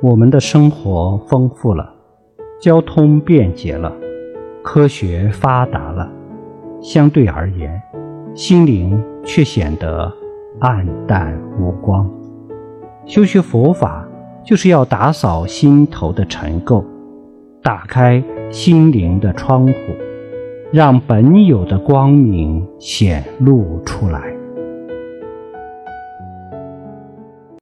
我们的生活丰富了，交通便捷了，科学发达了，相对而言，心灵却显得暗淡无光。修学佛法就是要打扫心头的尘垢，打开心灵的窗户，让本有的光明显露出来。